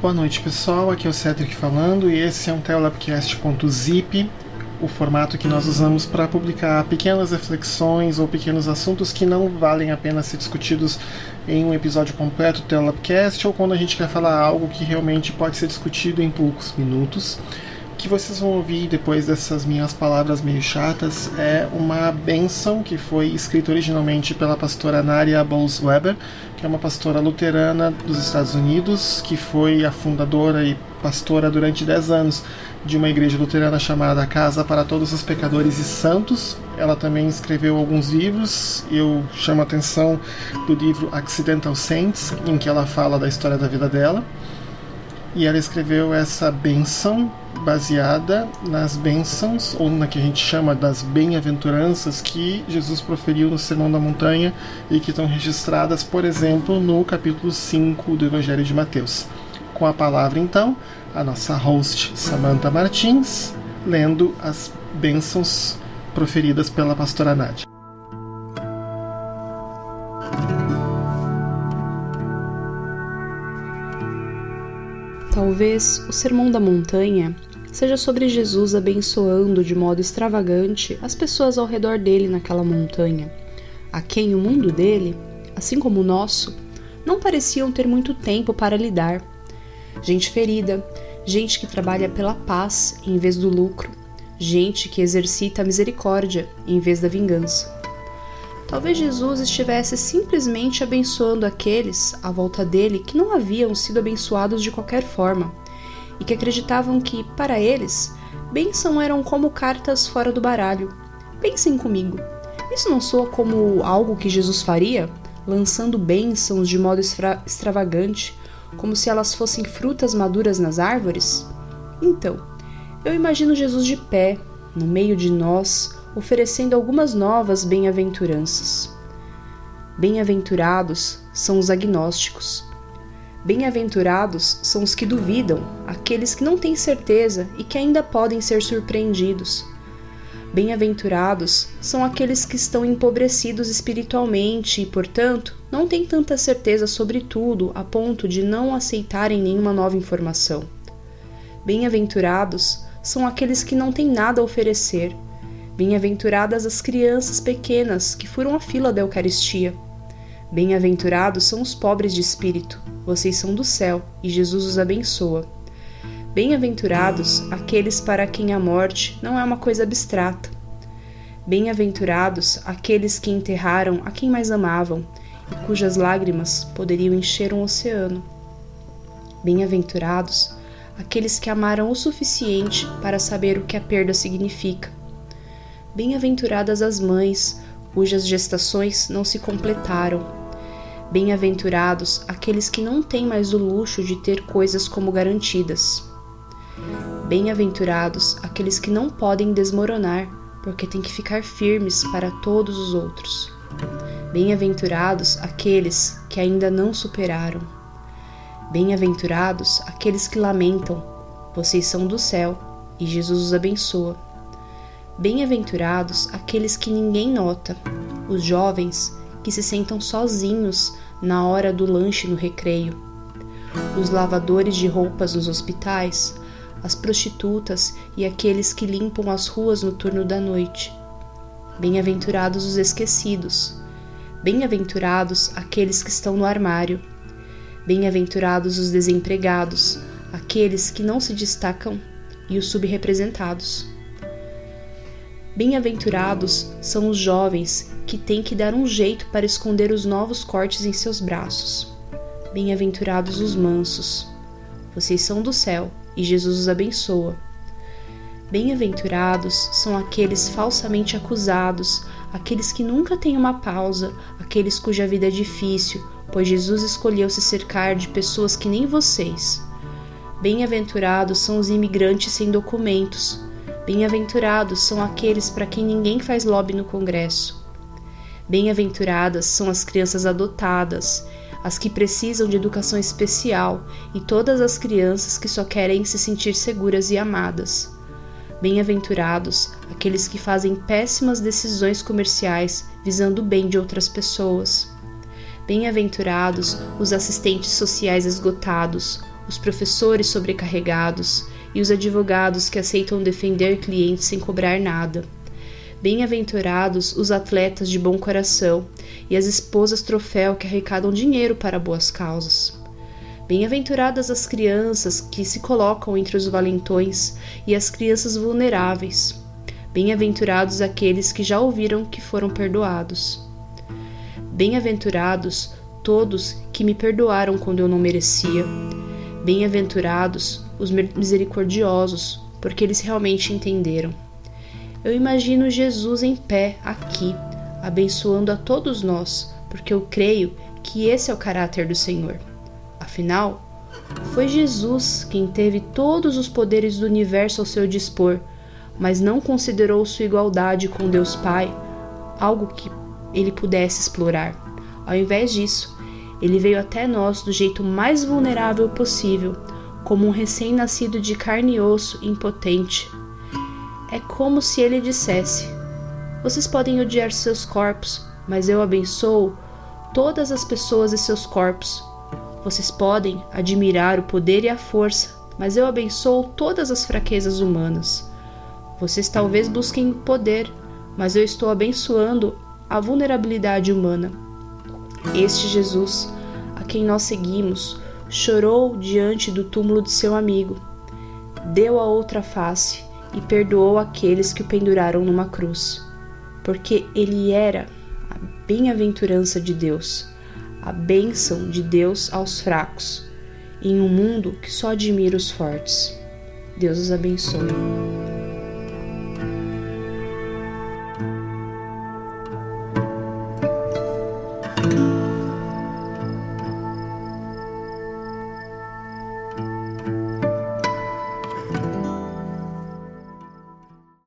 Boa noite, pessoal. Aqui é o Cedric falando e esse é um Teolabcast.zip, o formato que nós usamos para publicar pequenas reflexões ou pequenos assuntos que não valem a pena ser discutidos em um episódio completo do Teolabcast ou quando a gente quer falar algo que realmente pode ser discutido em poucos minutos que vocês vão ouvir depois dessas minhas palavras meio chatas é uma benção que foi escrita originalmente pela pastora Naria Bowles Weber, que é uma pastora luterana dos Estados Unidos, que foi a fundadora e pastora durante 10 anos de uma igreja luterana chamada Casa para Todos os Pecadores e Santos. Ela também escreveu alguns livros. Eu chamo a atenção do livro Accidental Saints, em que ela fala da história da vida dela. E ela escreveu essa benção baseada nas bênçãos, ou na que a gente chama das bem-aventuranças que Jesus proferiu no Sermão da Montanha e que estão registradas, por exemplo, no capítulo 5 do Evangelho de Mateus. Com a palavra, então, a nossa host Samantha Martins, lendo as bênçãos proferidas pela pastora Nádia. Talvez o Sermão da Montanha seja sobre Jesus abençoando de modo extravagante as pessoas ao redor dele naquela montanha, a quem o mundo dele, assim como o nosso, não pareciam ter muito tempo para lidar. Gente ferida, gente que trabalha pela paz em vez do lucro, gente que exercita a misericórdia em vez da vingança. Talvez Jesus estivesse simplesmente abençoando aqueles à volta dele que não haviam sido abençoados de qualquer forma e que acreditavam que, para eles, bênção eram como cartas fora do baralho. Pensem comigo. Isso não soa como algo que Jesus faria, lançando bênçãos de modo extra extravagante, como se elas fossem frutas maduras nas árvores? Então, eu imagino Jesus de pé, no meio de nós, oferecendo algumas novas bem-aventuranças. Bem-aventurados são os agnósticos, Bem-aventurados são os que duvidam, aqueles que não têm certeza e que ainda podem ser surpreendidos. Bem-aventurados são aqueles que estão empobrecidos espiritualmente e, portanto, não têm tanta certeza sobre tudo a ponto de não aceitarem nenhuma nova informação. Bem-aventurados são aqueles que não têm nada a oferecer. Bem-aventuradas as crianças pequenas que furam a fila da Eucaristia. Bem-aventurados são os pobres de espírito, vocês são do céu, e Jesus os abençoa. Bem-aventurados aqueles para quem a morte não é uma coisa abstrata. Bem-aventurados aqueles que enterraram a quem mais amavam e cujas lágrimas poderiam encher um oceano. Bem-aventurados aqueles que amaram o suficiente para saber o que a perda significa. Bem-aventuradas as mães cujas gestações não se completaram Bem-aventurados aqueles que não têm mais o luxo de ter coisas como garantidas. Bem-aventurados aqueles que não podem desmoronar, porque têm que ficar firmes para todos os outros. Bem-aventurados aqueles que ainda não superaram. Bem-aventurados aqueles que lamentam, vocês são do céu e Jesus os abençoa. Bem-aventurados aqueles que ninguém nota, os jovens que se sentam sozinhos na hora do lanche no recreio, os lavadores de roupas nos hospitais, as prostitutas e aqueles que limpam as ruas no turno da noite. Bem-aventurados os esquecidos, bem-aventurados aqueles que estão no armário, bem-aventurados os desempregados, aqueles que não se destacam e os subrepresentados. Bem-aventurados são os jovens que têm que dar um jeito para esconder os novos cortes em seus braços. Bem-aventurados os mansos. Vocês são do céu e Jesus os abençoa. Bem-aventurados são aqueles falsamente acusados, aqueles que nunca têm uma pausa, aqueles cuja vida é difícil, pois Jesus escolheu se cercar de pessoas que nem vocês. Bem-aventurados são os imigrantes sem documentos, Bem-aventurados são aqueles para quem ninguém faz lobby no Congresso. Bem-aventuradas são as crianças adotadas, as que precisam de educação especial e todas as crianças que só querem se sentir seguras e amadas. Bem-aventurados aqueles que fazem péssimas decisões comerciais visando o bem de outras pessoas. Bem-aventurados os assistentes sociais esgotados, os professores sobrecarregados e os advogados que aceitam defender clientes sem cobrar nada. Bem-aventurados os atletas de bom coração e as esposas troféu que arrecadam dinheiro para boas causas. Bem-aventuradas as crianças que se colocam entre os valentões e as crianças vulneráveis. Bem-aventurados aqueles que já ouviram que foram perdoados. Bem-aventurados todos que me perdoaram quando eu não merecia. Bem-aventurados os misericordiosos, porque eles realmente entenderam. Eu imagino Jesus em pé aqui, abençoando a todos nós, porque eu creio que esse é o caráter do Senhor. Afinal, foi Jesus quem teve todos os poderes do universo ao seu dispor, mas não considerou sua igualdade com Deus Pai algo que ele pudesse explorar. Ao invés disso, ele veio até nós do jeito mais vulnerável possível, como um recém-nascido de carne e osso impotente. É como se ele dissesse: Vocês podem odiar seus corpos, mas eu abençoo todas as pessoas e seus corpos, vocês podem admirar o poder e a força, mas eu abençoo todas as fraquezas humanas. Vocês talvez busquem poder, mas eu estou abençoando a vulnerabilidade humana. Este Jesus, a quem nós seguimos, chorou diante do túmulo de seu amigo, deu a outra face e perdoou aqueles que o penduraram numa cruz, porque ele era a bem-aventurança de Deus a bênção de Deus aos fracos, em um mundo que só admira os fortes. Deus os abençoe.